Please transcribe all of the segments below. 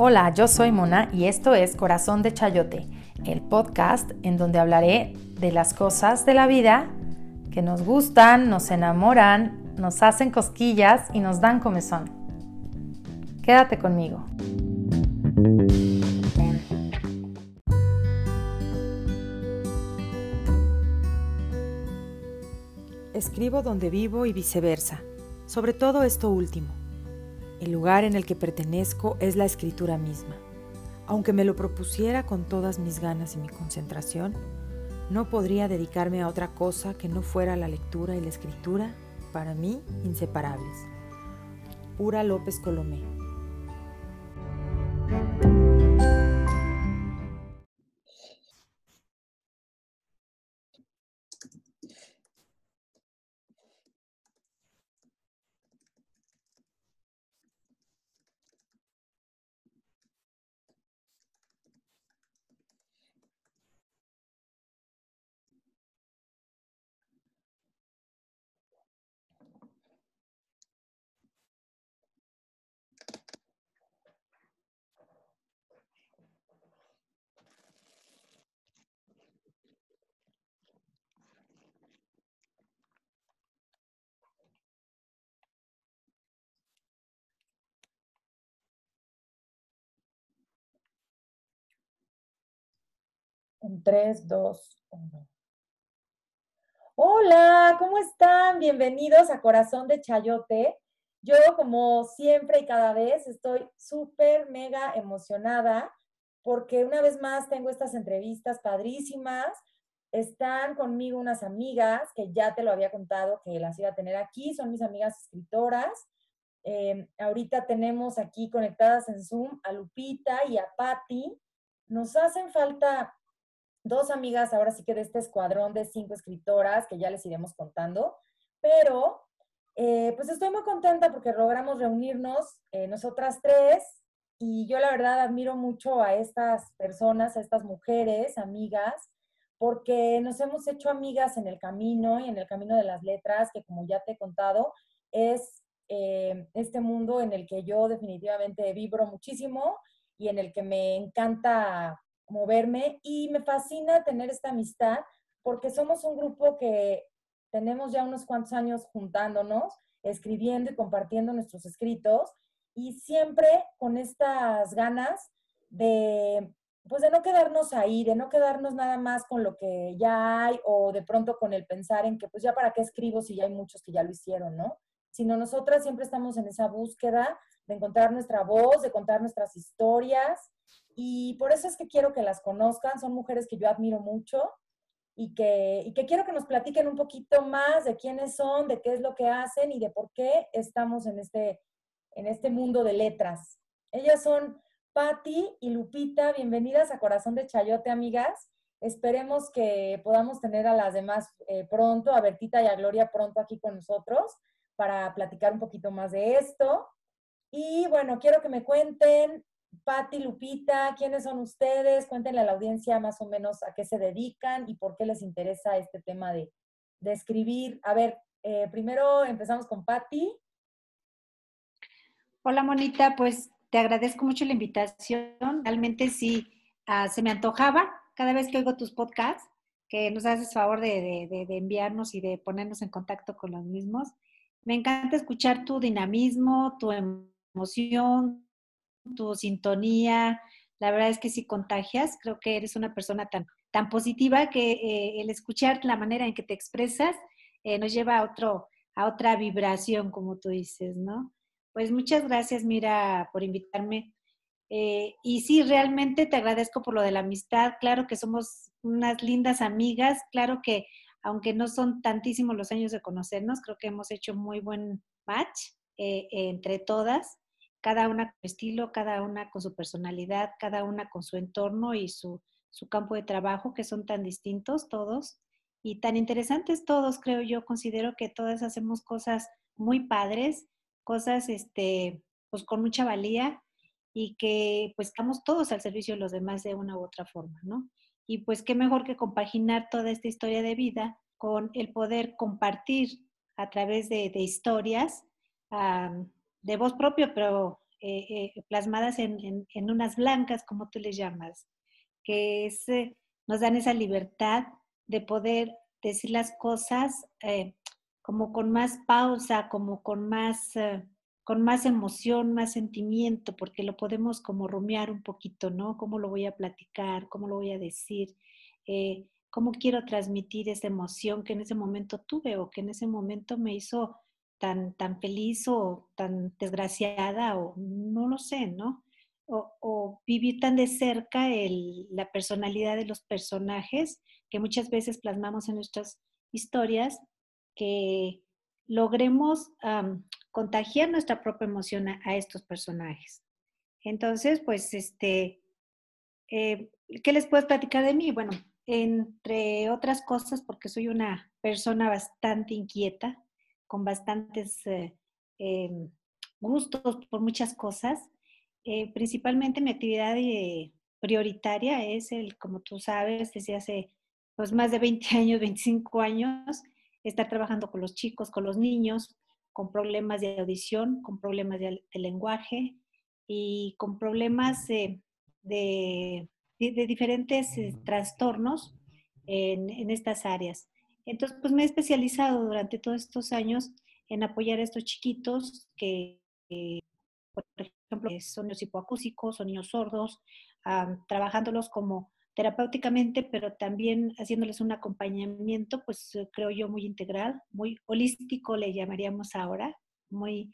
Hola, yo soy Mona y esto es Corazón de Chayote, el podcast en donde hablaré de las cosas de la vida que nos gustan, nos enamoran, nos hacen cosquillas y nos dan comezón. Quédate conmigo. Escribo donde vivo y viceversa, sobre todo esto último. El lugar en el que pertenezco es la escritura misma. Aunque me lo propusiera con todas mis ganas y mi concentración, no podría dedicarme a otra cosa que no fuera la lectura y la escritura, para mí, inseparables. Pura López Colomé. En 3, 2, 1. Hola, ¿cómo están? Bienvenidos a Corazón de Chayote. Yo, como siempre y cada vez, estoy súper, mega emocionada porque una vez más tengo estas entrevistas padrísimas. Están conmigo unas amigas que ya te lo había contado que las iba a tener aquí. Son mis amigas escritoras. Eh, ahorita tenemos aquí conectadas en Zoom a Lupita y a Patti. Nos hacen falta dos amigas ahora sí que de este escuadrón de cinco escritoras que ya les iremos contando, pero eh, pues estoy muy contenta porque logramos reunirnos eh, nosotras tres y yo la verdad admiro mucho a estas personas, a estas mujeres, amigas, porque nos hemos hecho amigas en el camino y en el camino de las letras, que como ya te he contado, es eh, este mundo en el que yo definitivamente vibro muchísimo y en el que me encanta moverme y me fascina tener esta amistad porque somos un grupo que tenemos ya unos cuantos años juntándonos, escribiendo y compartiendo nuestros escritos y siempre con estas ganas de pues de no quedarnos ahí, de no quedarnos nada más con lo que ya hay o de pronto con el pensar en que pues ya para qué escribo si ya hay muchos que ya lo hicieron, ¿no? Sino nosotras siempre estamos en esa búsqueda de encontrar nuestra voz, de contar nuestras historias y por eso es que quiero que las conozcan. Son mujeres que yo admiro mucho y que, y que quiero que nos platiquen un poquito más de quiénes son, de qué es lo que hacen y de por qué estamos en este, en este mundo de letras. Ellas son Patti y Lupita. Bienvenidas a Corazón de Chayote, amigas. Esperemos que podamos tener a las demás eh, pronto, a Bertita y a Gloria pronto aquí con nosotros para platicar un poquito más de esto. Y bueno, quiero que me cuenten Patti, Lupita, ¿quiénes son ustedes? Cuéntenle a la audiencia más o menos a qué se dedican y por qué les interesa este tema de, escribir. A ver, eh, primero empezamos con Patti. Hola, Monita, pues te agradezco mucho la invitación. Realmente sí, ah, se me antojaba cada vez que oigo tus podcasts, que nos haces favor de, de enviarnos y de ponernos en contacto con los mismos. Me encanta escuchar tu dinamismo, tu emoción, tu sintonía, la verdad es que si contagias, creo que eres una persona tan, tan positiva que eh, el escuchar la manera en que te expresas eh, nos lleva a, otro, a otra vibración, como tú dices, ¿no? Pues muchas gracias, Mira, por invitarme. Eh, y sí, realmente te agradezco por lo de la amistad. Claro que somos unas lindas amigas. Claro que, aunque no son tantísimos los años de conocernos, creo que hemos hecho muy buen match entre todas cada una con estilo, cada una con su personalidad, cada una con su entorno y su, campo de trabajo, que son tan distintos todos y tan interesantes todos, creo yo. Considero que todas hacemos cosas muy padres, cosas este, pues con mucha valía y que pues estamos todos al servicio de los demás de una u otra forma, ¿no? Y pues qué mejor que compaginar toda esta historia de vida con el poder compartir a través de, historias de voz propia, pero eh, eh, plasmadas en, unas blancas, como tú les llamas, que es, nos dan esa libertad de poder decir las cosas como con más pausa, como con más, con más emoción, más sentimiento, porque lo podemos como rumiar un poquito, ¿no? ¿Cómo lo voy a platicar? ¿Cómo lo voy a decir? ¿Cómo quiero transmitir esa emoción que en ese momento tuve o que en ese momento me hizo tan, tan feliz o tan desgraciada o no lo sé, ¿no? O, vivir tan de cerca la personalidad de los personajes que muchas veces plasmamos en nuestras historias, que logremos contagiar nuestra propia emoción a, estos personajes. Entonces, pues, este, eh, ¿qué les puedo platicar de mí? Bueno, entre otras cosas, porque soy una persona bastante inquieta, con bastantes eh, em, gustos por muchas cosas. Eh, principalmente mi actividad eh, prioritaria es el, como tú sabes, desde hace pues, más de 20 años, 25 años, estar trabajando con los chicos, con los niños, con problemas de audición, con problemas de, lenguaje y con problemas de, de, diferentes trastornos en, en estas áreas. Entonces, pues me he especializado durante todos estos años en apoyar a estos chiquitos que, por ejemplo, son niños hipoacúsicos, son niños sordos, trabajándolos como terapéuticamente, pero también haciéndoles un acompañamiento, pues eh, creo yo muy integral, muy holístico le llamaríamos ahora, muy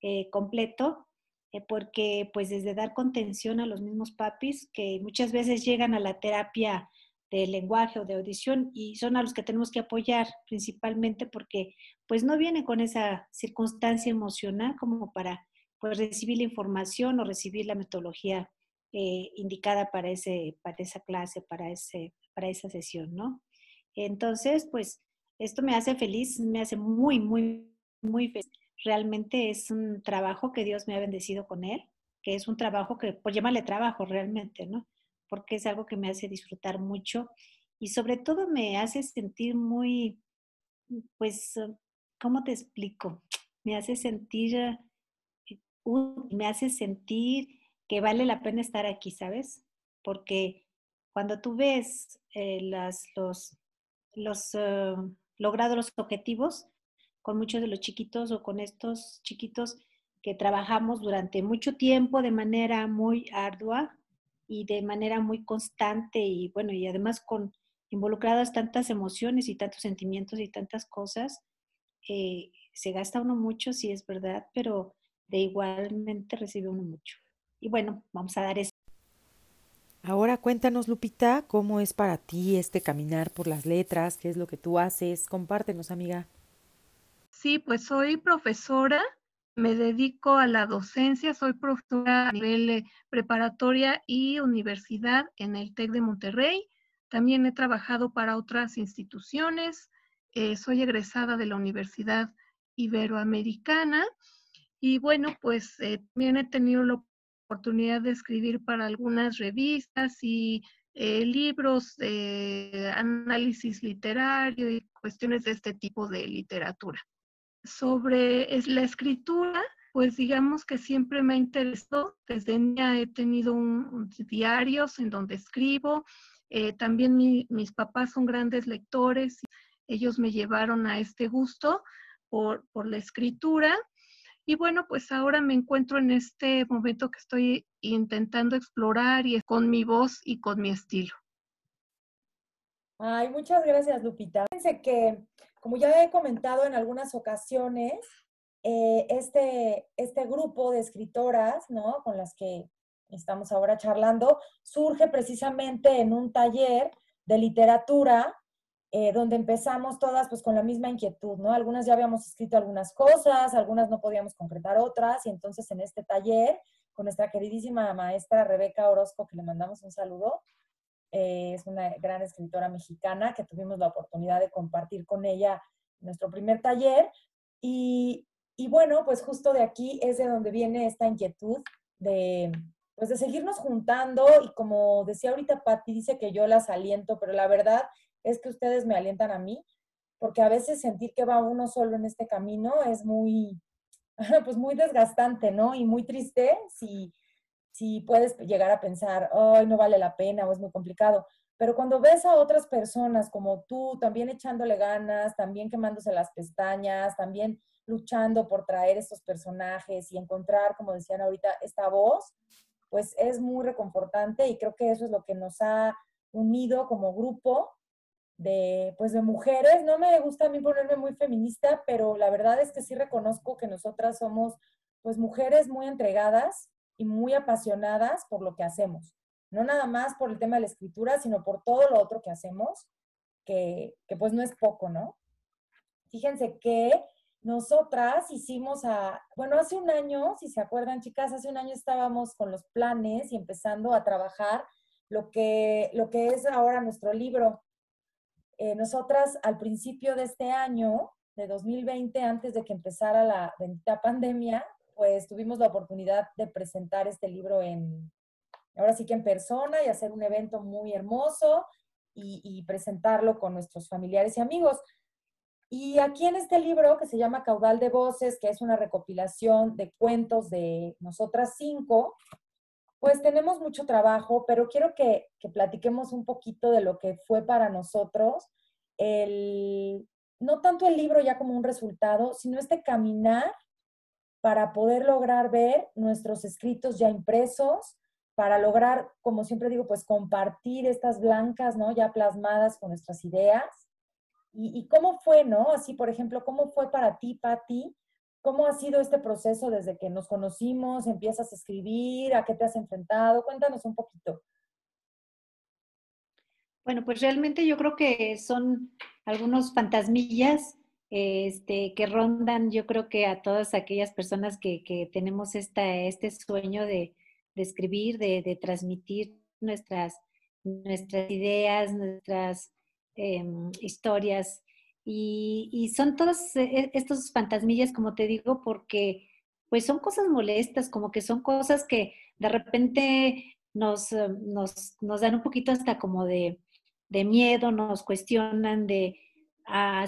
eh, completo, eh, porque pues desde dar contención a los mismos papis que muchas veces llegan a la terapia de lenguaje o de audición y son a los que tenemos que apoyar principalmente porque pues no vienen con esa circunstancia emocional como para pues recibir la información o recibir la metodología eh, indicada para, ese, para esa clase, para, ese, para esa sesión, ¿no? Entonces, pues esto me hace feliz, me hace muy, muy, muy feliz. Realmente es un trabajo que Dios me ha bendecido con él, que es un trabajo que, por llamarle trabajo realmente, ¿no? Porque es algo que me hace disfrutar mucho y sobre todo me hace sentir muy, pues, ¿cómo te explico? Me hace sentir, eh, me hace sentir que vale la pena estar aquí, ¿sabes? Porque cuando tú ves eh, las, los, los eh, logrados los objetivos con muchos de los chiquitos o con estos chiquitos que trabajamos durante mucho tiempo de manera muy ardua, y de manera muy constante y bueno, y además con involucradas tantas emociones y tantos sentimientos y tantas cosas, eh, se gasta uno mucho, sí es verdad, pero de igualmente recibe uno mucho. Y bueno, vamos a dar eso. Ahora cuéntanos, Lupita, cómo es para ti este caminar por las letras, qué es lo que tú haces. Compártenos, amiga. Sí, pues soy profesora me dedico a la docencia, soy profesora a nivel eh, preparatoria y universidad en el TEC de Monterrey. También he trabajado para otras instituciones. Eh, soy egresada de la Universidad Iberoamericana. Y bueno, pues eh, también he tenido la oportunidad de escribir para algunas revistas y libros de análisis literario y cuestiones de este tipo de literatura sobre la escritura, pues digamos que siempre me interesó. Desde niña he tenido diarios en donde escribo. Eh, también mis papás son grandes lectores. Ellos me llevaron a este gusto por, por la escritura. Y bueno, pues ahora me encuentro en este momento que estoy intentando explorar y con mi voz y con mi estilo. Ay, muchas gracias, Lupita. Fíjense que como ya he comentado en algunas ocasiones, eh, este, este grupo de escritoras, ¿no? Con las que estamos ahora charlando, surge precisamente en un taller de literatura, eh, donde empezamos todas pues con la misma inquietud, ¿no? Algunas ya habíamos escrito algunas cosas, algunas no podíamos concretar otras, y entonces en este taller, con nuestra queridísima maestra Rebeca Orozco, que le mandamos un saludo, eh, es una gran escritora mexicana que tuvimos la oportunidad de compartir con ella nuestro primer taller. Y, y, bueno, pues justo de aquí es de donde viene esta inquietud de, pues de seguirnos juntando y como decía ahorita Patti, dice que yo las aliento, pero la verdad es que ustedes me alientan a mí, porque a veces sentir que va uno solo en este camino es muy, pues muy desgastante, ¿no? Y muy triste si, si puedes llegar a pensar, ay, no vale la pena o es muy complicado. Pero cuando ves a otras personas como tú, también echándole ganas, también quemándose las pestañas, también luchando por traer estos personajes y encontrar, como decían ahorita, esta voz, pues es muy reconfortante y creo que eso es lo que nos ha unido como grupo de, pues de mujeres. No me gusta a mí ponerme muy feminista, pero la verdad es que sí reconozco que nosotras somos pues mujeres muy entregadas y muy apasionadas por lo que hacemos. No nada más por el tema de la escritura, sino por todo lo otro que hacemos, que, que pues no es poco, ¿no? Fíjense que nosotras hicimos a, bueno, hace un año, si se acuerdan chicas, hace un año estábamos con los planes y empezando a trabajar lo que, lo que es ahora nuestro libro. Eh, nosotras al principio de este año, de 2020, antes de que empezara la bendita pandemia, pues tuvimos la oportunidad de presentar este libro en, ahora sí que en persona y hacer un evento muy hermoso y, presentarlo con nuestros familiares y amigos. Y aquí en este libro que se llama Caudal de Voces, que es una recopilación de cuentos de nosotras cinco, pues tenemos mucho trabajo, pero quiero que, que platiquemos un poquito de lo que fue para nosotros el, no tanto el libro ya como un resultado, sino este caminar para poder lograr ver nuestros escritos ya impresos, para lograr, como siempre digo, pues compartir estas blancas, ¿no? Ya plasmadas con nuestras ideas ¿Y, cómo fue, no? Así, por ejemplo, ¿cómo fue para ti, Patti? ¿Cómo ha sido este proceso desde que nos conocimos? ¿Empiezas a escribir? ¿A qué te has enfrentado? Cuéntanos un poquito. Bueno, pues realmente yo creo que son algunos fantasmillas este, que rondan, yo creo que a todas aquellas personas que, que tenemos esta, este sueño de, de escribir, de, de, transmitir nuestras, nuestras ideas, nuestras Em, historias. Y, son todos e, estos fantasmillas, como te digo, porque pues son cosas molestas, como que son cosas que de repente nos, eh, nos, nos dan un poquito hasta como de, de miedo, nos cuestionan de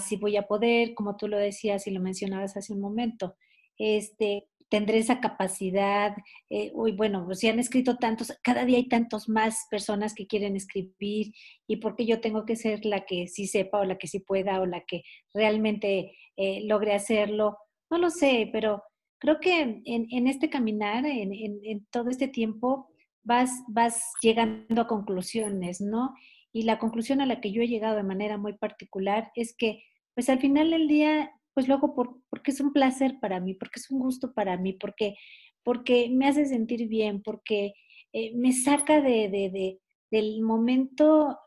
si voy a poder, como tú lo decías y lo mencionabas hace un momento. Este, tendré esa capacidad. Eh, uy, bueno, pues, si han escrito tantos, cada día hay tantos más personas que quieren escribir y porque yo tengo que ser la que sí sepa o la que sí pueda o la que realmente eh, logre hacerlo. No lo sé, pero creo que en, este caminar, en, en, todo este tiempo, vas, vas llegando a conclusiones, ¿no? Y la conclusión a la que yo he llegado de manera muy particular es que, pues al final del día, pues luego por, porque es un placer para mí, porque es un gusto para mí, porque, porque me hace sentir bien, porque eh, me saca de, de, del momento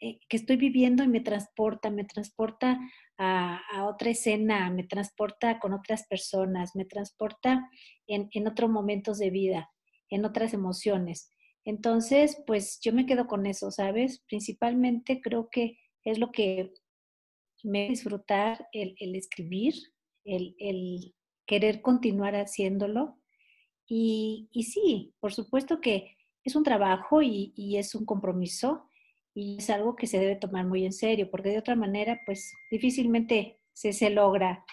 eh, que estoy viviendo y me transporta, me transporta a, a, otra escena, me transporta con otras personas, me transporta en, en otros momentos de vida, en otras emociones. Entonces, pues yo me quedo con eso, ¿sabes? Principalmente creo que es lo que me disfrutar el, escribir, el, querer continuar haciéndolo. Y, sí, por supuesto que es un trabajo y, es un compromiso y es algo que se debe tomar muy en serio, porque de otra manera, pues difícilmente se, se logra.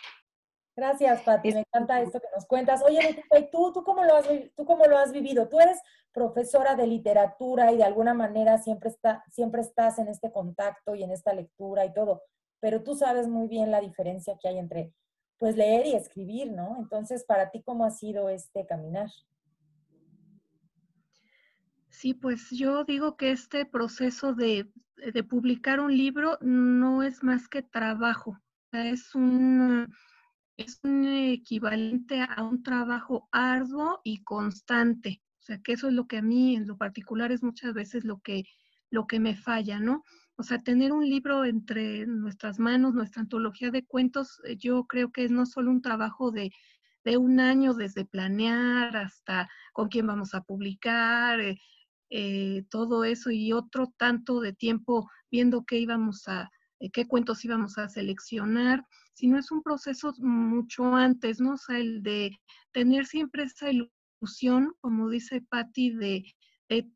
Gracias, Pati. Me encanta esto que nos cuentas. Oye, ¿tú, tú, cómo lo has, ¿tú cómo lo has vivido? Tú eres profesora de literatura y de alguna manera siempre, está, siempre estás en este contacto y en esta lectura y todo pero tú sabes muy bien la diferencia que hay entre pues leer y escribir, ¿no? Entonces, para ti, ¿cómo ha sido este caminar? Sí, pues yo digo que este proceso de, publicar un libro no es más que trabajo, es un, es un equivalente a un trabajo arduo y constante. O sea, que eso es lo que a mí en lo particular es muchas veces lo que, lo que me falla, ¿no? O sea, tener un libro entre nuestras manos, nuestra antología de cuentos, eh, yo creo que es no solo un trabajo de, un año desde planear hasta con quién vamos a publicar, eh, eh, todo eso y otro tanto de tiempo viendo qué íbamos a, qué cuentos íbamos a seleccionar, sino es un proceso mucho antes, ¿no? O sea, el de tener siempre esa ilusión, como dice Patti, de,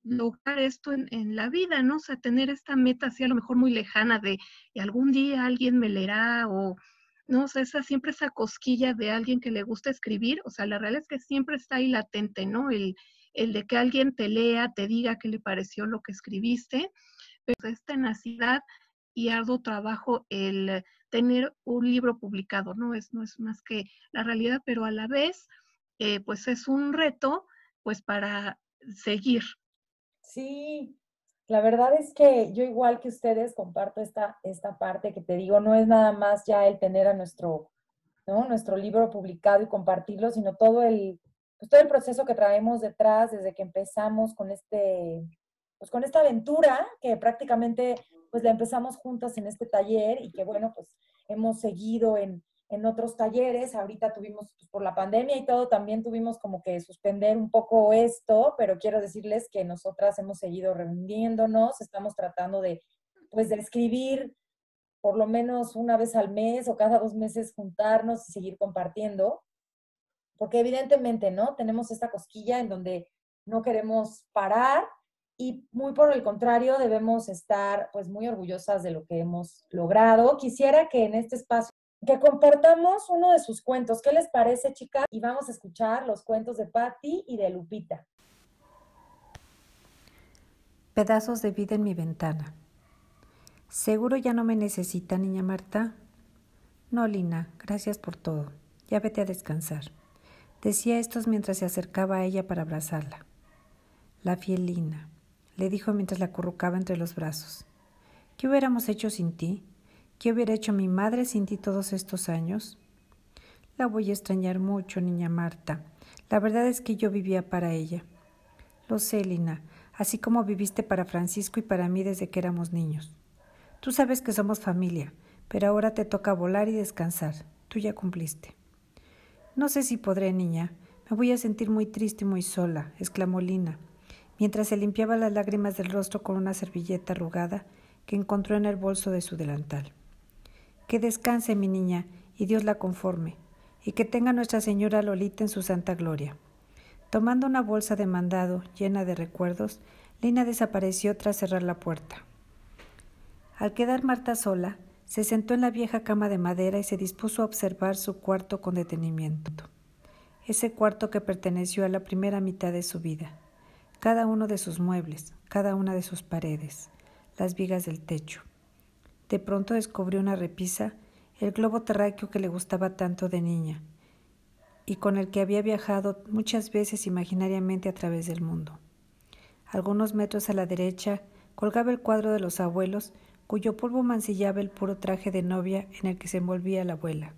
lograr esto en, la vida, ¿no? O sea, tener esta meta así a lo mejor muy lejana de algún día alguien me leerá o, ¿no? O sea, esa, siempre esa cosquilla de alguien que le gusta escribir, o sea, la realidad es que siempre está ahí latente, ¿no? El, el de que alguien te lea, te diga qué le pareció lo que escribiste, pero es tenacidad y arduo trabajo el tener un libro publicado, ¿no? Es, no es más que la realidad, pero a la vez, eh, pues es un reto, pues para seguir. Sí, la verdad es que yo igual que ustedes comparto esta, esta parte que te digo, no es nada más ya el tener a nuestro, ¿no? nuestro libro publicado y compartirlo, sino todo el, pues todo el proceso que traemos detrás desde que empezamos con este, pues con esta aventura que prácticamente pues la empezamos juntas en este taller y que bueno, pues hemos seguido en, en otros talleres. Ahorita tuvimos, pues, por la pandemia y todo, también tuvimos como que suspender un poco esto, pero quiero decirles que nosotras hemos seguido reuniéndonos, estamos tratando de, pues, de escribir por lo menos una vez al mes o cada dos meses juntarnos y seguir compartiendo, porque evidentemente, ¿no? Tenemos esta cosquilla en donde no queremos parar y muy por el contrario debemos estar pues muy orgullosas de lo que hemos logrado. Quisiera que en este espacio que compartamos uno de sus cuentos. ¿Qué les parece, chicas? Y vamos a escuchar los cuentos de Patty y de Lupita. Pedazos de vida en mi ventana. ¿Seguro ya no me necesita, niña Marta? No, Lina, gracias por todo. Ya vete a descansar. Decía esto mientras se acercaba a ella para abrazarla. La fiel Lina, le dijo mientras la acurrucaba entre los brazos. ¿Qué hubiéramos hecho sin ti? ¿Qué hubiera hecho mi madre sin ti todos estos años? La voy a extrañar mucho, niña Marta. La verdad es que yo vivía para ella. Lo sé, Lina, así como viviste para Francisco y para mí desde que éramos niños. Tú sabes que somos familia, pero ahora te toca volar y descansar. Tú ya cumpliste. No sé si podré, niña. Me voy a sentir muy triste y muy sola, exclamó Lina, mientras se limpiaba las lágrimas del rostro con una servilleta arrugada que encontró en el bolso de su delantal. Que descanse mi niña y Dios la conforme, y que tenga Nuestra Señora Lolita en su santa gloria. Tomando una bolsa de mandado llena de recuerdos, Lina desapareció tras cerrar la puerta. Al quedar Marta sola, se sentó en la vieja cama de madera y se dispuso a observar su cuarto con detenimiento. Ese cuarto que perteneció a la primera mitad de su vida. Cada uno de sus muebles, cada una de sus paredes, las vigas del techo, de pronto descubrió una repisa, el globo terráqueo que le gustaba tanto de niña, y con el que había viajado muchas veces imaginariamente a través del mundo. Algunos metros a la derecha colgaba el cuadro de los abuelos, cuyo polvo mancillaba el puro traje de novia en el que se envolvía la abuela,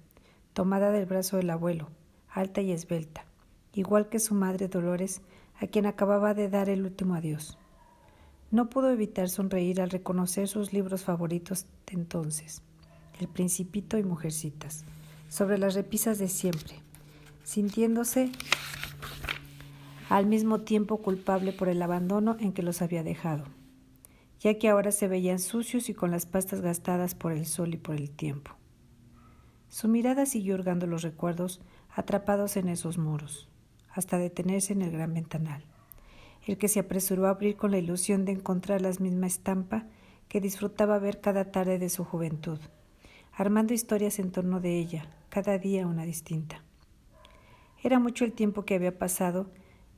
tomada del brazo del abuelo, alta y esbelta, igual que su madre Dolores, a quien acababa de dar el último adiós. No pudo evitar sonreír al reconocer sus libros favoritos de entonces, El Principito y Mujercitas, sobre las repisas de siempre, sintiéndose al mismo tiempo culpable por el abandono en que los había dejado, ya que ahora se veían sucios y con las pastas gastadas por el sol y por el tiempo. Su mirada siguió hurgando los recuerdos atrapados en esos muros, hasta detenerse en el gran ventanal el que se apresuró a abrir con la ilusión de encontrar la misma estampa que disfrutaba ver cada tarde de su juventud, armando historias en torno de ella, cada día una distinta. Era mucho el tiempo que había pasado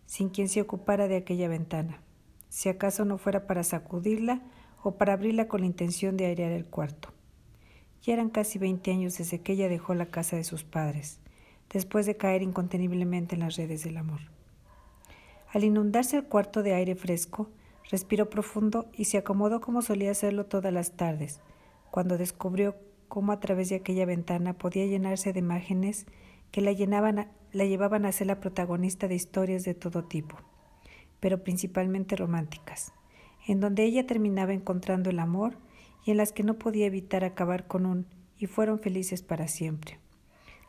sin quien se ocupara de aquella ventana, si acaso no fuera para sacudirla o para abrirla con la intención de airear el cuarto. Ya eran casi veinte años desde que ella dejó la casa de sus padres, después de caer inconteniblemente en las redes del amor. Al inundarse el cuarto de aire fresco, respiró profundo y se acomodó como solía hacerlo todas las tardes, cuando descubrió cómo a través de aquella ventana podía llenarse de imágenes que la, llenaban la llevaban a ser la protagonista de historias de todo tipo, pero principalmente románticas, en donde ella terminaba encontrando el amor y en las que no podía evitar acabar con un y fueron felices para siempre,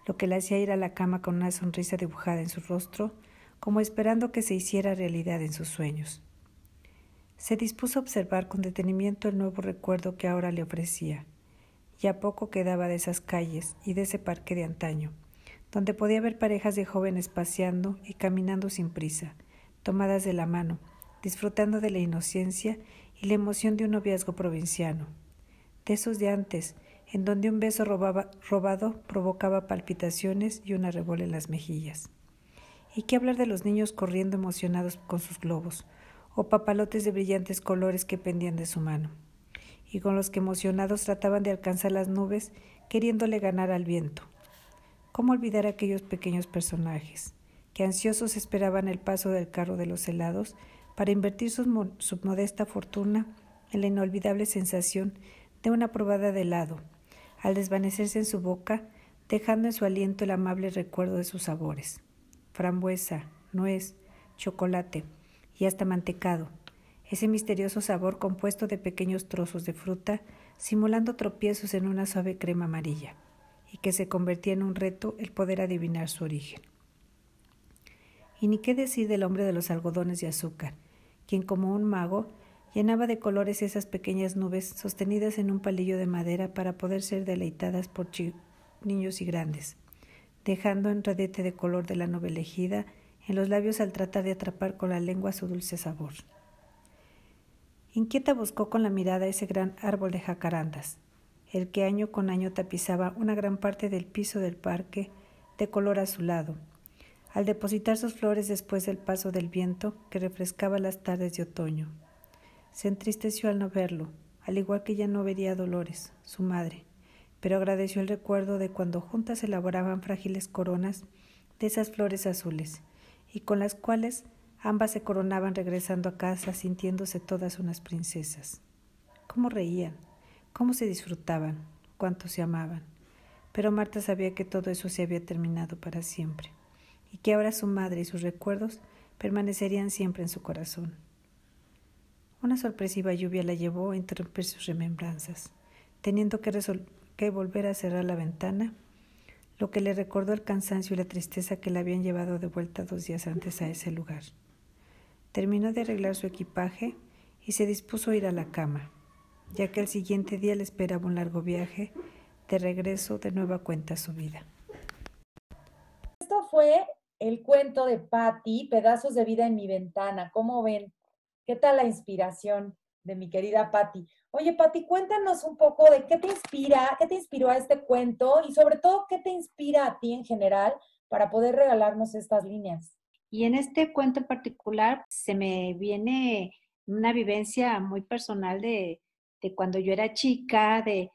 lo que la hacía ir a la cama con una sonrisa dibujada en su rostro, como esperando que se hiciera realidad en sus sueños. Se dispuso a observar con detenimiento el nuevo recuerdo que ahora le ofrecía. Ya poco quedaba de esas calles y de ese parque de antaño, donde podía ver parejas de jóvenes paseando y caminando sin prisa, tomadas de la mano, disfrutando de la inocencia y la emoción de un noviazgo provinciano. De esos de antes, en donde un beso robado provocaba palpitaciones y una rebola en las mejillas. ¿Y qué hablar de los niños corriendo emocionados con sus globos, o papalotes de brillantes colores que pendían de su mano, y con los que emocionados trataban de alcanzar las nubes, queriéndole ganar al viento? ¿Cómo olvidar aquellos pequeños personajes, que ansiosos esperaban el paso del carro de los helados para invertir su, su modesta fortuna en la inolvidable sensación de una probada de helado, al desvanecerse en su boca, dejando en su aliento el amable recuerdo de sus sabores frambuesa, nuez, chocolate y hasta mantecado, ese misterioso sabor compuesto de pequeños trozos de fruta simulando tropiezos en una suave crema amarilla, y que se convertía en un reto el poder adivinar su origen. Y ni qué decir del hombre de los algodones de azúcar, quien como un mago llenaba de colores esas pequeñas nubes sostenidas en un palillo de madera para poder ser deleitadas por niños y grandes, dejando en redete de color de la nube elegida en los labios al tratar de atrapar con la lengua su dulce sabor. Inquieta buscó con la mirada ese gran árbol de jacarandas, el que año con año tapizaba una gran parte del piso del parque de color azulado, al depositar sus flores después del paso del viento que refrescaba las tardes de otoño. Se entristeció al no verlo, al igual que ya no vería Dolores, su madre, pero agradeció el recuerdo de cuando juntas elaboraban frágiles coronas de esas flores azules, y con las cuales ambas se coronaban regresando a casa sintiéndose todas unas princesas. Cómo reían, cómo se disfrutaban, cuánto se amaban. Pero Marta sabía que todo eso se había terminado para siempre, y que ahora su madre y sus recuerdos permanecerían siempre en su corazón. Una sorpresiva lluvia la llevó a interrumpir sus remembranzas, teniendo que, volver a cerrar la ventana, lo que le recordó el cansancio y la tristeza que la habían llevado de vuelta dos días antes a ese lugar. Terminó de arreglar su equipaje y se dispuso a ir a la cama, ya que el siguiente día le esperaba un largo viaje de regreso de nueva cuenta a su vida. Esto fue el cuento de Patty, Pedazos de vida en mi ventana. ¿Cómo ven? ¿Qué tal la inspiración de mi querida Patti? Oye, Patti, cuéntanos un poco de qué te inspira, qué te inspiró a este cuento y sobre todo qué te inspira a ti en general para poder regalarnos estas líneas. Y en este cuento en particular se me viene una vivencia muy personal de, cuando yo era chica, de,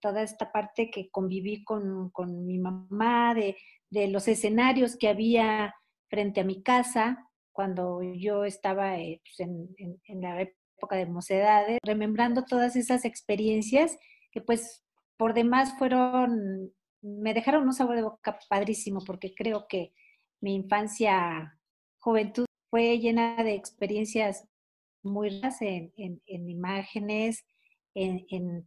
toda esta parte que conviví con, mi mamá, de, de los escenarios que había frente a mi casa cuando yo estaba eh, pues, en, la época de mocedades, remembrando todas esas experiencias que pues por demás fueron, me dejaron un sabor de boca padrísimo porque creo que mi infancia, juventud fue llena de experiencias muy raras en, imágenes, en,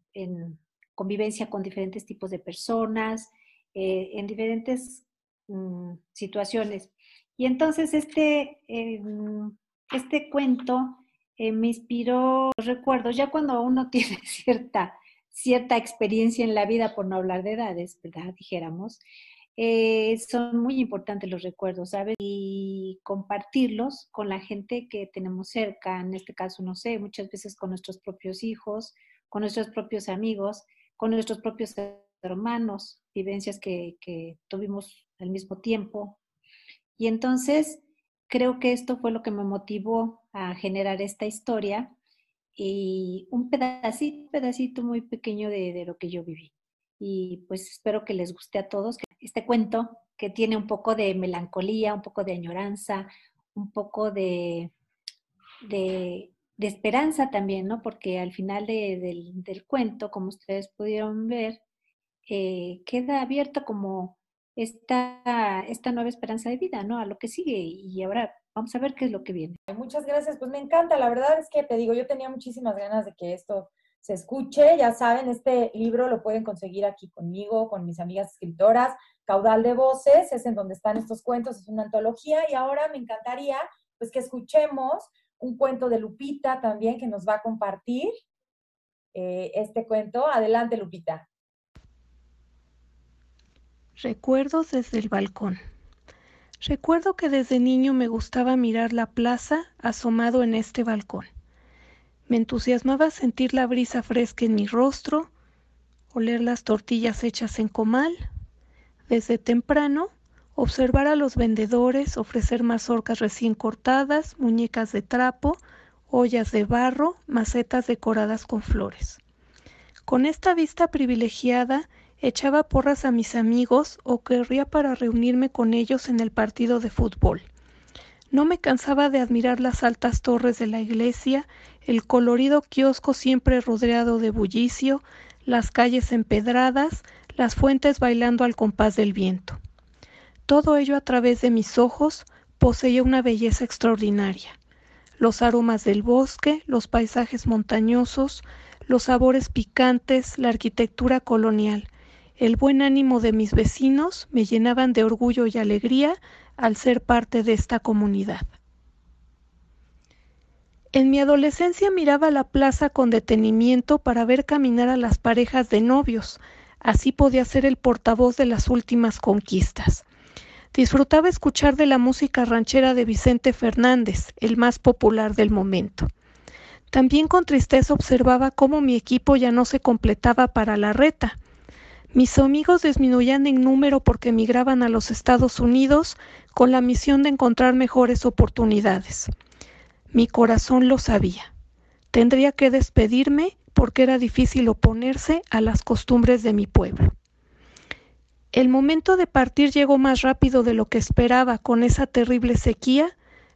convivencia con diferentes tipos de personas, eh, en diferentes mm, situaciones. Y entonces este, em, este cuento eh, me inspiró recuerdos, ya cuando uno tiene cierta, cierta experiencia en la vida, por no hablar de edades, ¿verdad? Dijéramos, eh, son muy importantes los recuerdos, ¿sabes? Y compartirlos con la gente que tenemos cerca, en este caso, no sé, muchas veces con nuestros propios hijos, con nuestros propios amigos, con nuestros propios hermanos, vivencias que, que tuvimos al mismo tiempo, y entonces creo que esto fue lo que me motivó a generar esta historia y un pedacito, pedacito muy pequeño de, lo que yo viví. Y pues espero que les guste a todos este cuento que tiene un poco de melancolía, un poco de añoranza, un poco de, de, esperanza también, ¿no? Porque al final del, cuento, como ustedes pudieron ver, eh, queda abierto como esta, esta nueva esperanza de vida, ¿no? A lo que sigue y ahora vamos a ver qué es lo que viene. Muchas gracias, pues me encanta, la verdad es que te digo, yo tenía muchísimas ganas de que esto se escuche, ya saben, este libro lo pueden conseguir aquí conmigo, con mis amigas escritoras, Caudal de Voces, es en donde están estos cuentos, es una antología y ahora me encantaría pues que escuchemos un cuento de Lupita también que nos va a compartir eh, este cuento. Adelante, Lupita. Recuerdos desde el balcón. Recuerdo que desde niño me gustaba mirar la plaza asomado en este balcón. Me entusiasmaba sentir la brisa fresca en mi rostro, oler las tortillas hechas en comal, desde temprano observar a los vendedores ofrecer mazorcas recién cortadas, muñecas de trapo, ollas de barro, macetas decoradas con flores. Con esta vista privilegiada echaba porras a mis amigos o querría para reunirme con ellos en el partido de fútbol. No me cansaba de admirar las altas torres de la iglesia, el colorido kiosco siempre rodeado de bullicio, las calles empedradas, las fuentes bailando al compás del viento. Todo ello a través de mis ojos poseía una belleza extraordinaria. Los aromas del bosque, los paisajes montañosos, los sabores picantes, la arquitectura colonial, el buen ánimo de mis vecinos me llenaban de orgullo y alegría al ser parte de esta comunidad. En mi adolescencia miraba la plaza con detenimiento para ver caminar a las parejas de novios, así podía ser el portavoz de las últimas conquistas. Disfrutaba escuchar de la música ranchera de Vicente Fernández, el más popular del momento. También con tristeza observaba cómo mi equipo ya no se completaba para la reta. Mis amigos disminuían en número porque emigraban a los Estados Unidos con la misión de encontrar mejores oportunidades. Mi corazón lo sabía. Tendría que despedirme porque era difícil oponerse a las costumbres de mi pueblo. El momento de partir llegó más rápido de lo que esperaba con esa terrible sequía,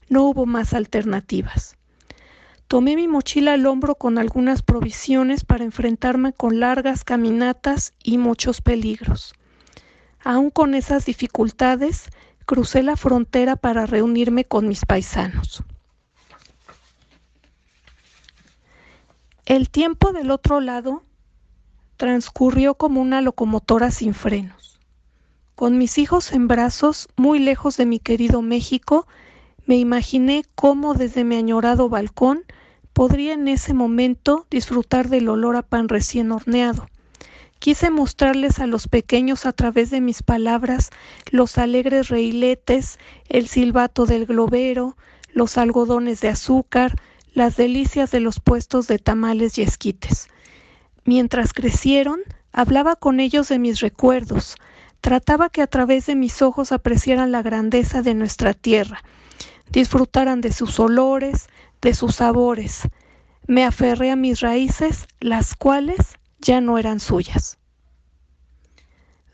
no hubo más alternativas. Tomé mi mochila al hombro con algunas provisiones para enfrentarme con largas caminatas y muchos peligros. Aún con esas dificultades, crucé la frontera para reunirme con mis paisanos. El tiempo del otro lado transcurrió como una locomotora sin frenos. Con mis hijos en brazos, muy lejos de mi querido México, me imaginé cómo desde mi añorado balcón podría en ese momento disfrutar del olor a pan recién horneado. Quise mostrarles a los pequeños a través de mis palabras los alegres reiletes, el silbato del globero, los algodones de azúcar, las delicias de los puestos de tamales y esquites. Mientras crecieron, hablaba con ellos de mis recuerdos, trataba que a través de mis ojos apreciaran la grandeza de nuestra tierra, disfrutaran de sus olores, de sus sabores. Me aferré a mis raíces, las cuales ya no eran suyas.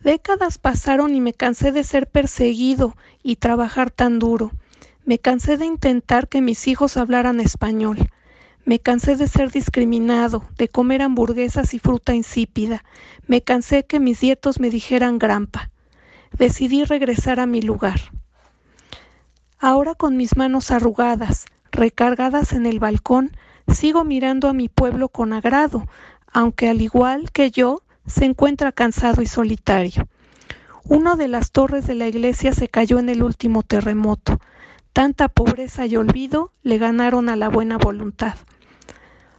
Décadas pasaron y me cansé de ser perseguido y trabajar tan duro. Me cansé de intentar que mis hijos hablaran español. Me cansé de ser discriminado, de comer hamburguesas y fruta insípida. Me cansé que mis nietos me dijeran grampa. Decidí regresar a mi lugar. Ahora con mis manos arrugadas, recargadas en el balcón, sigo mirando a mi pueblo con agrado, aunque al igual que yo, se encuentra cansado y solitario. Una de las torres de la iglesia se cayó en el último terremoto. Tanta pobreza y olvido le ganaron a la buena voluntad.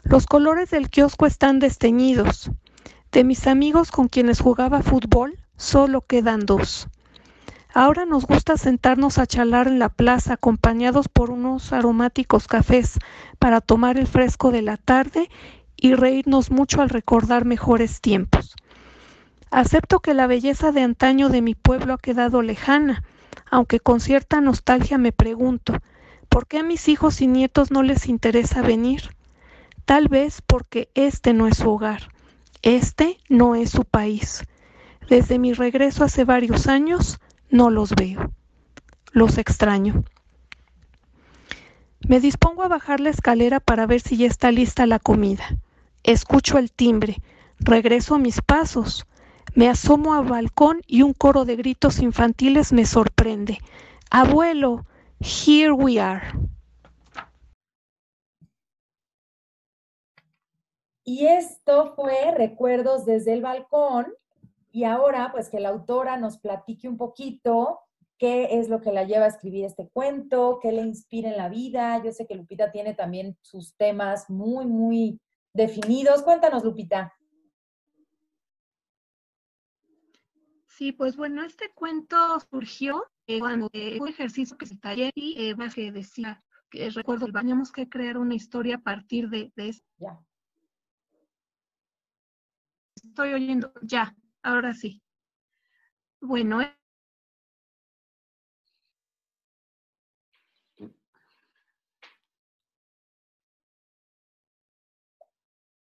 Los colores del kiosco están desteñidos. De mis amigos con quienes jugaba fútbol, solo quedan dos. Ahora nos gusta sentarnos a charlar en la plaza acompañados por unos aromáticos cafés para tomar el fresco de la tarde y reírnos mucho al recordar mejores tiempos. Acepto que la belleza de antaño de mi pueblo ha quedado lejana, aunque con cierta nostalgia me pregunto, ¿por qué a mis hijos y nietos no les interesa venir? Tal vez porque este no es su hogar, este no es su país. Desde mi regreso hace varios años no los veo. Los extraño. Me dispongo a bajar la escalera para ver si ya está lista la comida. Escucho el timbre, regreso a mis pasos. Me asomo al balcón y un coro de gritos infantiles me sorprende. Abuelo, here we are. Y esto fue Recuerdos desde el balcón. Y ahora, pues que la autora nos platique un poquito qué es lo que la lleva a escribir este cuento, qué le inspira en la vida. Yo sé que Lupita tiene también sus temas muy, muy definidos. Cuéntanos, Lupita. Sí, pues bueno, este cuento surgió eh, cuando eh, un ejercicio que se taller y eh, que decía, que recuerdo, teníamos que crear una historia a partir de, de estoy oyendo. Ya, ahora sí. Bueno,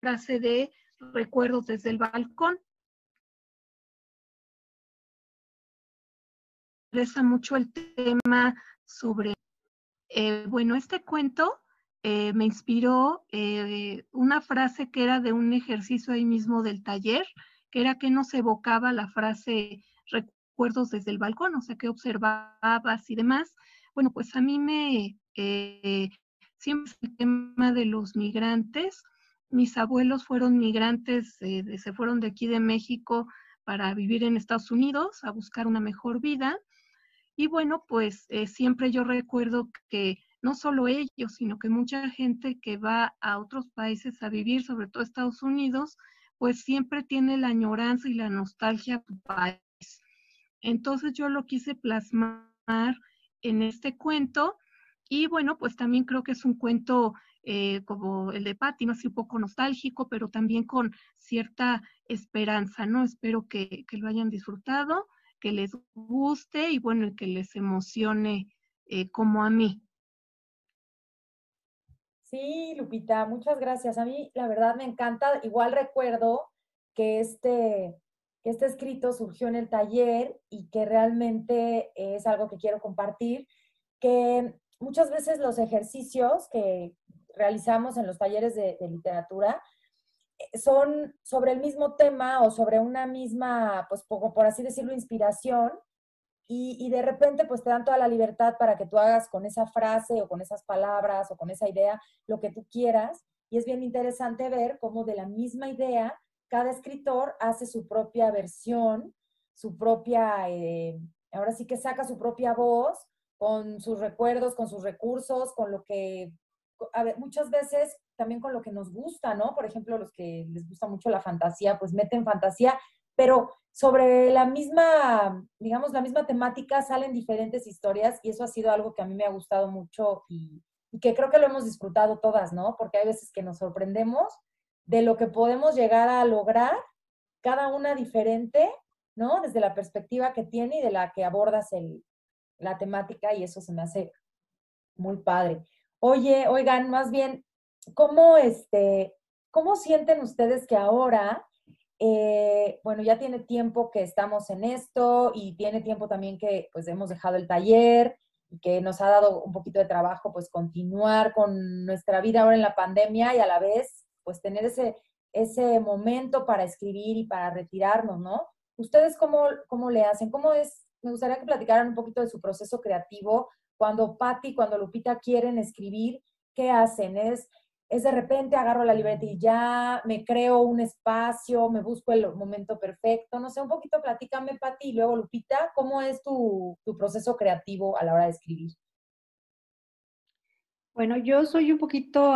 frase de recuerdos desde el balcón. Me interesa mucho el tema sobre, eh, bueno, este cuento eh, me inspiró eh, una frase que era de un ejercicio ahí mismo del taller, que era que nos evocaba la frase recuerdos desde el balcón, o sea, que observabas y demás. Bueno, pues a mí me, siempre el tema de los migrantes, mis abuelos fueron migrantes, eh, se fueron de aquí de México para vivir en Estados Unidos, a buscar una mejor vida. Y bueno, pues eh, siempre yo recuerdo que no solo ellos, sino que mucha gente que va a otros países a vivir, sobre todo Estados Unidos, pues siempre tiene la añoranza y la nostalgia a tu país. Entonces yo lo quise plasmar en este cuento y bueno, pues también creo que es un cuento eh, como el de ¿no? Así un poco nostálgico, pero también con cierta esperanza, ¿no? Espero que, lo hayan disfrutado, que les guste y bueno, que les emocione eh, como a mí. Sí, Lupita, muchas gracias. A mí la verdad me encanta. Igual recuerdo que este, que este escrito surgió en el taller y que realmente es algo que quiero compartir, que muchas veces los ejercicios que, realizamos en los talleres de, literatura eh, son sobre el mismo tema o sobre una misma, pues por así decirlo, inspiración, y, de repente pues te dan toda la libertad para que tú hagas con esa frase o con esas palabras o con esa idea lo que tú quieras. Y es bien interesante ver cómo de la misma idea cada escritor hace su propia versión, su propia, eh, ahora sí que saca su propia voz con sus recuerdos, con sus recursos, con lo que a ver, muchas veces también con lo que nos gusta, ¿no? Por ejemplo, los que les gusta mucho la fantasía, pues meten fantasía, pero sobre la misma, digamos, la misma temática salen diferentes historias y eso ha sido algo que a mí me ha gustado mucho y, que creo que lo hemos disfrutado todas, ¿no? Porque hay veces que nos sorprendemos de lo que podemos llegar a lograr, cada una diferente, ¿no? Desde la perspectiva que tiene y de la que abordas el, la temática y eso se me hace muy padre. Oye, oigan, más bien, ¿cómo, este, cómo sienten ustedes que ahora, eh, bueno, ya tiene tiempo que estamos en esto y tiene tiempo también que pues hemos dejado el taller y que nos ha dado un poquito de trabajo pues continuar con nuestra vida ahora en la pandemia y a la vez pues tener ese, ese momento para escribir y para retirarnos, ¿no? ¿Ustedes cómo, cómo le hacen? ¿Cómo es? Me gustaría que platicaran un poquito de su proceso creativo cuando Patti, cuando Lupita quieren escribir, ¿qué hacen? Es, es de repente agarro la libreta y ya me creo un espacio, me busco el momento perfecto. No sé, un poquito platícame, Patti, y luego Lupita, ¿cómo es tu, proceso creativo a la hora de escribir? Bueno, yo soy un poquito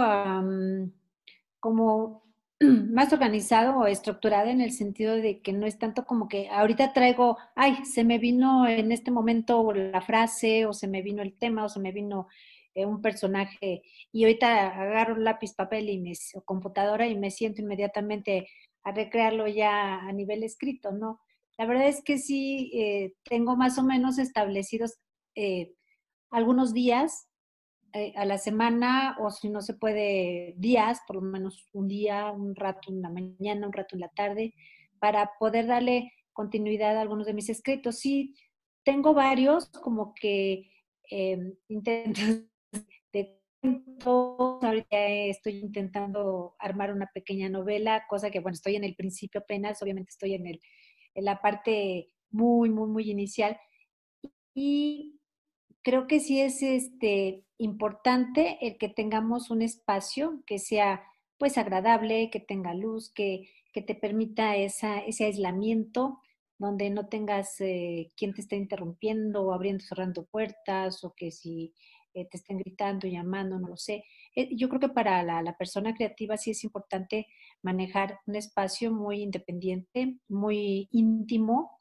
como más organizado o estructurada en el sentido de que no es tanto como que ahorita traigo, ay, se me vino en este momento la frase o se me vino el tema o se me vino un personaje y ahorita agarro lápiz, papel y mi computadora y me siento inmediatamente a recrearlo ya a nivel escrito, ¿no? La verdad es que sí eh, tengo más o menos establecidos eh, algunos días eh, a la semana o si no se puede días, por lo menos un día, un rato en la mañana, un rato en la tarde, para poder darle continuidad a algunos de mis escritos. Sí, tengo varios como que eh, intento de ahorita estoy intentando armar una pequeña novela, cosa que, bueno, estoy en el principio apenas, obviamente estoy en, el, en la parte muy, muy, muy inicial. Y creo que sí es este, importante el que tengamos un espacio que sea pues agradable, que tenga luz, que, que te permita esa, ese aislamiento, donde no tengas eh, quien te esté interrumpiendo o abriendo, cerrando puertas o que si eh, te estén gritando, llamando, no lo sé. Eh, yo creo que para la, la, persona creativa sí es importante manejar un espacio muy independiente, muy íntimo,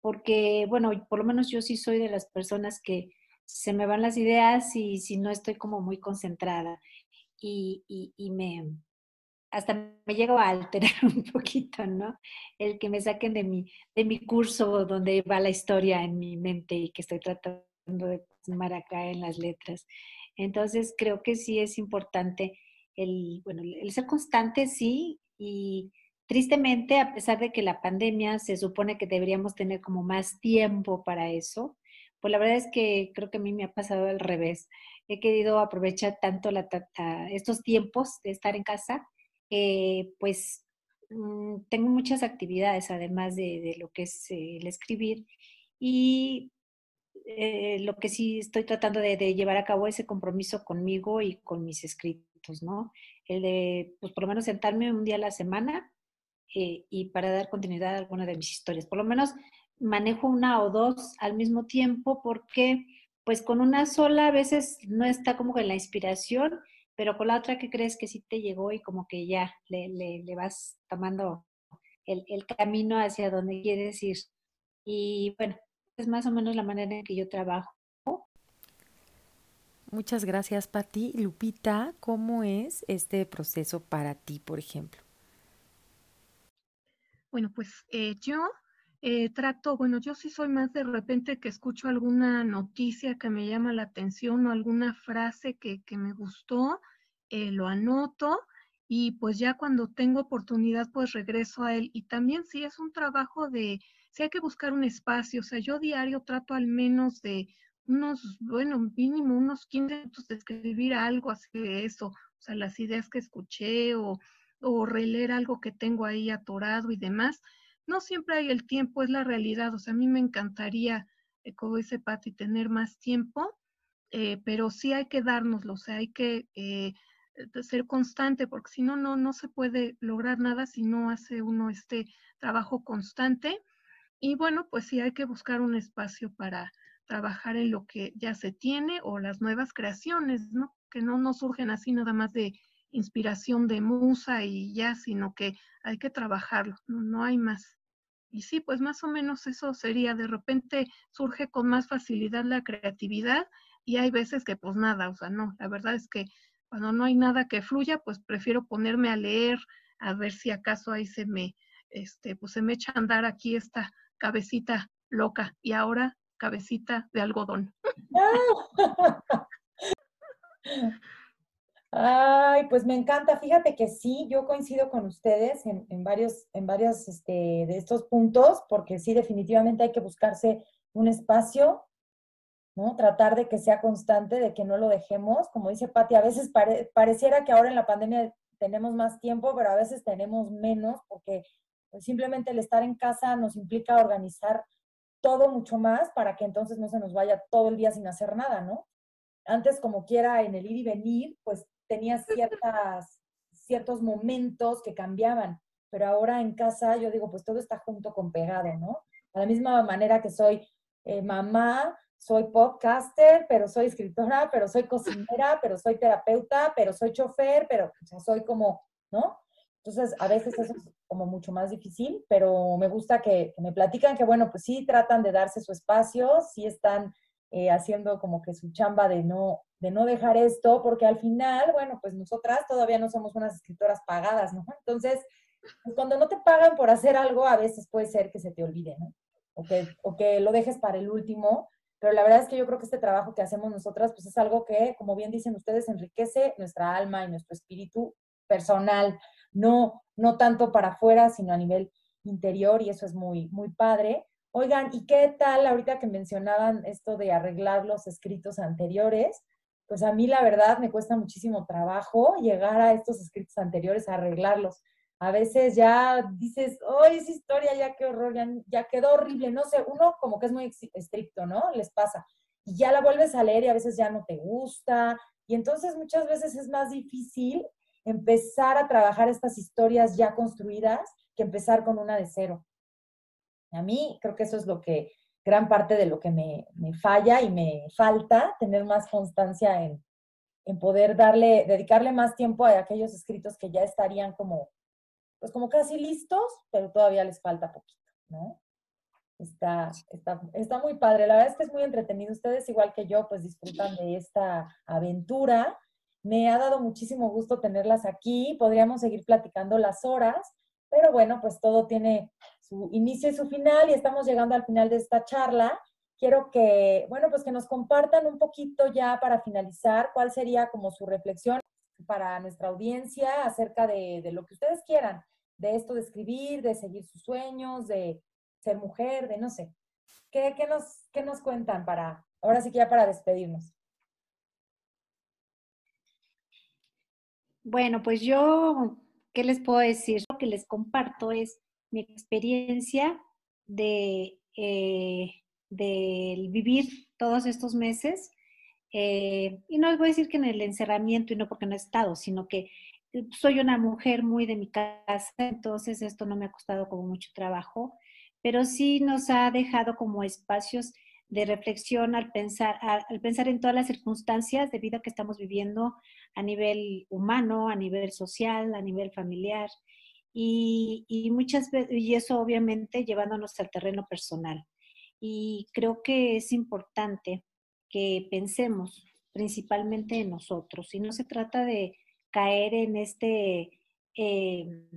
porque, bueno, por lo menos yo sí soy de las personas que se me van las ideas y si no estoy como muy concentrada. Y, y, me, hasta me llego a alterar un poquito, ¿no? El que me saquen de mi, de mi curso donde va la historia en mi mente y que estoy tratando de plasmar acá en las letras. Entonces, creo que sí es importante el, bueno, el ser constante, sí, y tristemente, a pesar de que la pandemia se supone que deberíamos tener como más tiempo para eso, pues la verdad es que creo que a mí me ha pasado al revés. He querido aprovechar tanto estos tiempos de estar en casa, pues mm, tengo muchas actividades además de, lo que es eh, el escribir y eh, lo que sí estoy tratando de, llevar a cabo es ese compromiso conmigo y con mis escritos, ¿no? El de, pues por lo menos sentarme un día a la semana eh, y para dar continuidad a alguna de mis historias. Por lo menos manejo una o dos al mismo tiempo porque pues con una sola a veces no está como que la inspiración, pero con la otra que crees que sí te llegó y como que ya le, le, vas tomando el, el, camino hacia donde quieres ir. Y bueno, es más o menos la manera en que yo trabajo. Muchas gracias, Pati. Lupita, ¿cómo es este proceso para ti, por ejemplo? Bueno, pues eh, yo eh, trato, bueno, yo sí soy más de repente que escucho alguna noticia que me llama la atención o alguna frase que, me gustó, eh, lo anoto y pues ya cuando tengo oportunidad pues regreso a él. Y también sí es un trabajo de, sí hay que buscar un espacio, o sea, yo diario trato al menos de unos, bueno, mínimo unos 15 minutos de escribir algo así de eso, o sea, las ideas que escuché o, o releer algo que tengo ahí atorado y demás no siempre hay el tiempo, es la realidad. O sea, a mí me encantaría, eh, como dice Patti, tener más tiempo, eh, pero sí hay que dárnoslo, o sea, hay que eh, ser constante, porque si no, no, no se puede lograr nada si no hace uno este trabajo constante. Y bueno, pues sí hay que buscar un espacio para trabajar en lo que ya se tiene o las nuevas creaciones, ¿no? Que no, no surgen así nada más de inspiración de musa y ya, sino que hay que trabajarlo, no, hay más. Y sí, pues más o menos eso sería, de repente surge con más facilidad la creatividad y hay veces que pues nada, o sea, no, la verdad es que cuando no hay nada que fluya, pues prefiero ponerme a leer, a ver si acaso ahí se me, este, pues se me echa a andar aquí esta cabecita loca y ahora cabecita de algodón. Ay, pues me encanta. Fíjate que sí, yo coincido con ustedes en, varios, en varios este, de estos puntos, porque sí, definitivamente hay que buscarse un espacio, ¿no? Tratar de que sea constante, de que no lo dejemos. Como dice Patti, a veces pareciera que ahora en la pandemia tenemos más tiempo, pero a veces tenemos menos, porque pues, simplemente el estar en casa nos implica organizar todo mucho más para que entonces no se nos vaya todo el día sin hacer nada, ¿no? Antes, como quiera, en el ir y venir, pues tenía ciertas, ciertos momentos que cambiaban, pero ahora en casa yo digo, pues todo está junto con pegado, ¿no? De la misma manera que soy eh, mamá, soy podcaster, pero soy escritora, pero soy cocinera, pero soy terapeuta, pero soy chofer, pero soy como, ¿no? Entonces, a veces eso es como mucho más difícil, pero me gusta que, que me platican que, bueno, pues sí tratan de darse su espacio, sí están eh, haciendo como que su chamba de no, de no dejar esto, porque al final, bueno, pues nosotras todavía no somos unas escritoras pagadas, ¿no? Entonces, pues cuando no te pagan por hacer algo, a veces puede ser que se te olvide, ¿no? O que, o que lo dejes para el último, pero la verdad es que yo creo que este trabajo que hacemos nosotras, pues es algo que, como bien dicen ustedes, enriquece nuestra alma y nuestro espíritu personal, no, no tanto para afuera, sino a nivel interior, y eso es muy, muy padre. Oigan, ¿y qué tal ahorita que mencionaban esto de arreglar los escritos anteriores? Pues a mí la verdad me cuesta muchísimo trabajo llegar a estos escritos anteriores a arreglarlos. A veces ya dices, oh, esa historia ya qué horror, ya, quedó horrible, no sé, uno como que es muy estricto, ¿no? Les pasa. Y ya la vuelves a leer y a veces ya no te gusta. Y entonces muchas veces es más difícil empezar a trabajar estas historias ya construidas que empezar con una de cero. A mí creo que eso es lo que, gran parte de lo que me, falla y me falta, tener más constancia en, poder darle, dedicarle más tiempo a aquellos escritos que ya estarían como, pues como casi listos, pero todavía les falta poquito, ¿no? Está, está, está muy padre. La verdad es que es muy entretenido. Ustedes, igual que yo, pues disfrutan de esta aventura. Me ha dado muchísimo gusto tenerlas aquí. Podríamos seguir platicando las horas, pero bueno, pues todo tiene su inicio y su final y estamos llegando al final de esta charla. Quiero que, bueno, pues que nos compartan un poquito ya para finalizar cuál sería como su reflexión para nuestra audiencia acerca de, de lo que ustedes quieran, de esto de escribir, de seguir sus sueños, de ser mujer, de no sé. ¿Qué, qué nos, qué nos cuentan para, ahora sí que ya para despedirnos? Bueno, pues yo, ¿qué les puedo decir? Lo que les comparto es mi experiencia de, eh, vivir todos estos meses. Eh, y no les voy a decir que en el encerramiento y no porque no he estado, sino que soy una mujer muy de mi casa, entonces esto no me ha costado como mucho trabajo, pero sí nos ha dejado como espacios de reflexión al pensar, al pensar en todas las circunstancias de vida que estamos viviendo a nivel humano, a nivel social, a nivel familiar, y, y muchas veces, y eso obviamente llevándonos al terreno personal. Y creo que es importante que pensemos principalmente en nosotros, y no se trata de caer en este, em,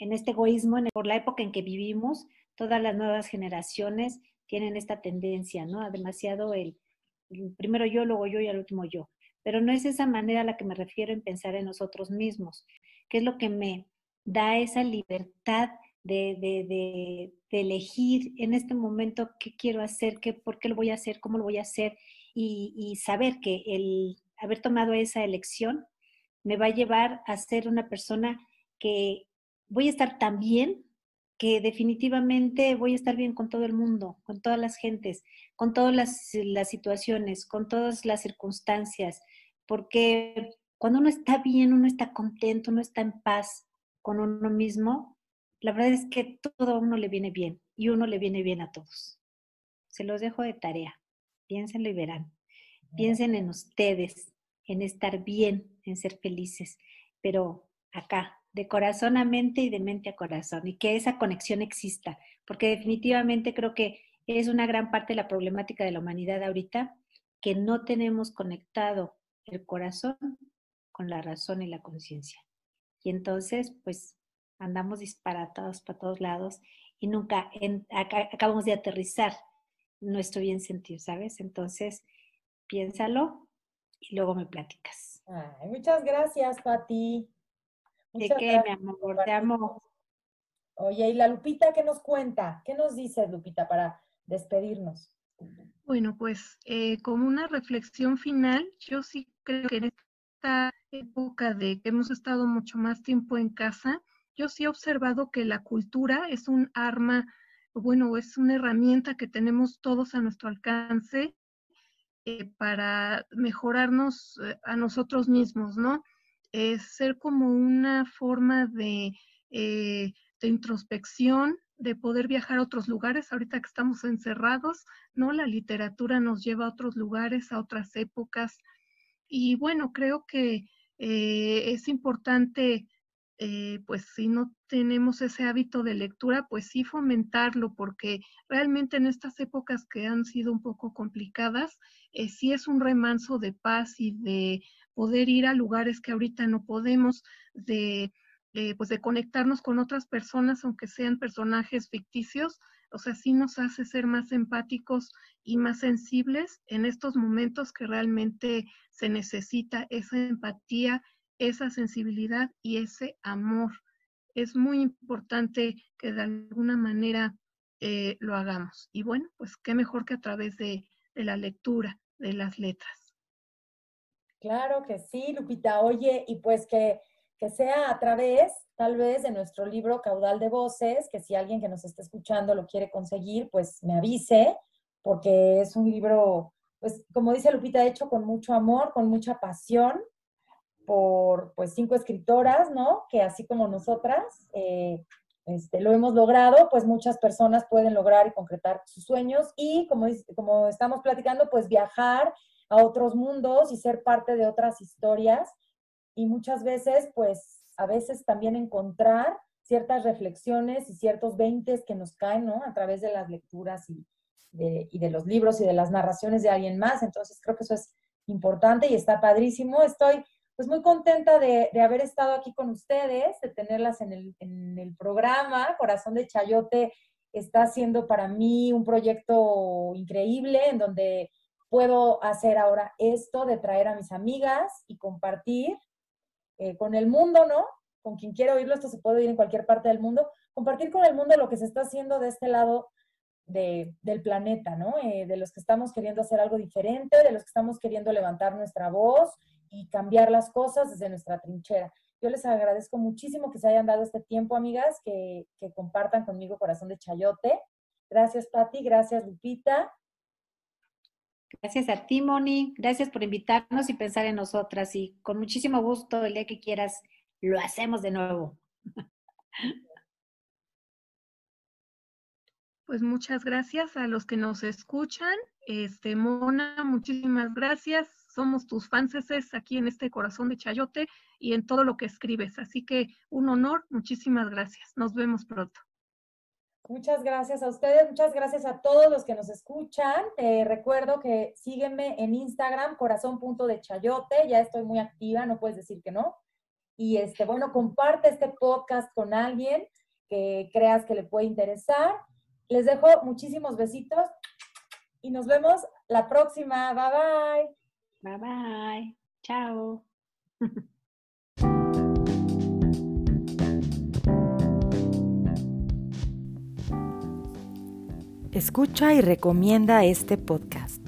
en este egoísmo por la época en que vivimos, todas las nuevas generaciones tienen esta tendencia, ¿no? A demasiado el, primero yo, luego yo y al último yo. Pero no es esa manera a la que me refiero en pensar en nosotros mismos, que es lo que me da esa libertad de, de, de, elegir en este momento qué quiero hacer, qué, por qué lo voy a hacer, cómo lo voy a hacer y, y saber que el haber tomado esa elección me va a llevar a ser una persona que voy a estar tan bien que definitivamente voy a estar bien con todo el mundo, con todas las gentes, con todas las, situaciones, con todas las circunstancias, porque cuando uno está bien, uno está contento, uno está en paz con uno mismo, la verdad es que todo a uno le viene bien y uno le viene bien a todos. Se los dejo de tarea, piénsenlo y verán. Piensen en ustedes, en estar bien, en ser felices, pero acá, de corazón a mente y de mente a corazón, y que esa conexión exista, porque definitivamente creo que es una gran parte de la problemática de la humanidad ahorita, que no tenemos conectado el corazón con la razón y la conciencia. Y entonces, pues, andamos disparatados para todos lados y nunca acabamos de aterrizar nuestro bien sentido, ¿sabes? Entonces, piénsalo y luego me platicas muchas gracias, Pati. ¿De qué, mi amor? Te amo. Oye, ¿y la Lupita qué nos cuenta? ¿Qué nos dice Lupita para despedirnos? Bueno, pues eh, como una reflexión final, yo sí creo que en esta época de que hemos estado mucho más tiempo en casa, yo sí he observado que la cultura es un arma, bueno, es una herramienta que tenemos todos a nuestro alcance eh, para mejorarnos eh, a nosotros mismos, ¿no? Es ser como una forma de, eh, de introspección, de poder viajar a otros lugares, ahorita que estamos encerrados, ¿no? La literatura nos lleva a otros lugares, a otras épocas. Y bueno, creo que es importante eh, pues si no tenemos ese hábito de lectura, pues sí fomentarlo, porque realmente en estas épocas que han sido un poco complicadas, eh, sí es un remanso de paz y de poder ir a lugares que ahorita no podemos, de, eh, pues de conectarnos con otras personas, aunque sean personajes ficticios, o sea, sí nos hace ser más empáticos y más sensibles en estos momentos que realmente se necesita esa empatía esa sensibilidad y ese amor. Es muy importante que de alguna manera eh, lo hagamos. Y bueno, pues qué mejor que a través de, la lectura de las letras. Claro que sí, Lupita. Oye, y pues que, que sea a través, tal vez, de nuestro libro Caudal de Voces, que si alguien que nos está escuchando lo quiere conseguir, pues me avise, porque es un libro, pues como dice Lupita, hecho con mucho amor, con mucha pasión, por pues cinco escritoras, ¿no? Que así como nosotras eh, este, lo hemos logrado, pues muchas personas pueden lograr y concretar sus sueños y como, como estamos platicando, pues viajar a otros mundos y ser parte de otras historias y muchas veces, pues a veces también encontrar ciertas reflexiones y ciertos veintes que nos caen, ¿no? A través de las lecturas y de, y de los libros y de las narraciones de alguien más. Entonces creo que eso es importante y está padrísimo. Estoy pues muy contenta de, haber estado aquí con ustedes, de tenerlas en el, programa. Corazón de Chayote está siendo para mí un proyecto increíble en donde puedo hacer ahora esto de traer a mis amigas y compartir eh, con el mundo, ¿no? Con quien quiera oírlo, esto se puede oír en cualquier parte del mundo, compartir con el mundo lo que se está haciendo de este lado del planeta, ¿no? Eh, de los que estamos queriendo hacer algo diferente, de los que estamos queriendo levantar nuestra voz y cambiar las cosas desde nuestra trinchera. Yo les agradezco muchísimo que se hayan dado este tiempo, amigas, que, que compartan conmigo Corazón de Chayote. Gracias, Patti. Gracias, Lupita. Gracias a ti, Moni. Gracias por invitarnos y pensar en nosotras. Y con muchísimo gusto, el día que quieras, lo hacemos de nuevo. Pues muchas gracias a los que nos escuchan. Este, Mona, muchísimas gracias. Somos tus fanses aquí en este corazón de Chayote y en todo lo que escribes. Así que un honor, muchísimas gracias. Nos vemos pronto. Muchas gracias a ustedes, muchas gracias a todos los que nos escuchan. Te recuerdo que sígueme en Instagram, corazón.dechayote, ya estoy muy activa, no puedes decir que no. Y este, bueno, comparte este podcast con alguien que creas que le puede interesar. Les dejo muchísimos besitos y nos vemos la próxima. Bye bye. Bye bye. Chao. Escucha y recomienda este podcast.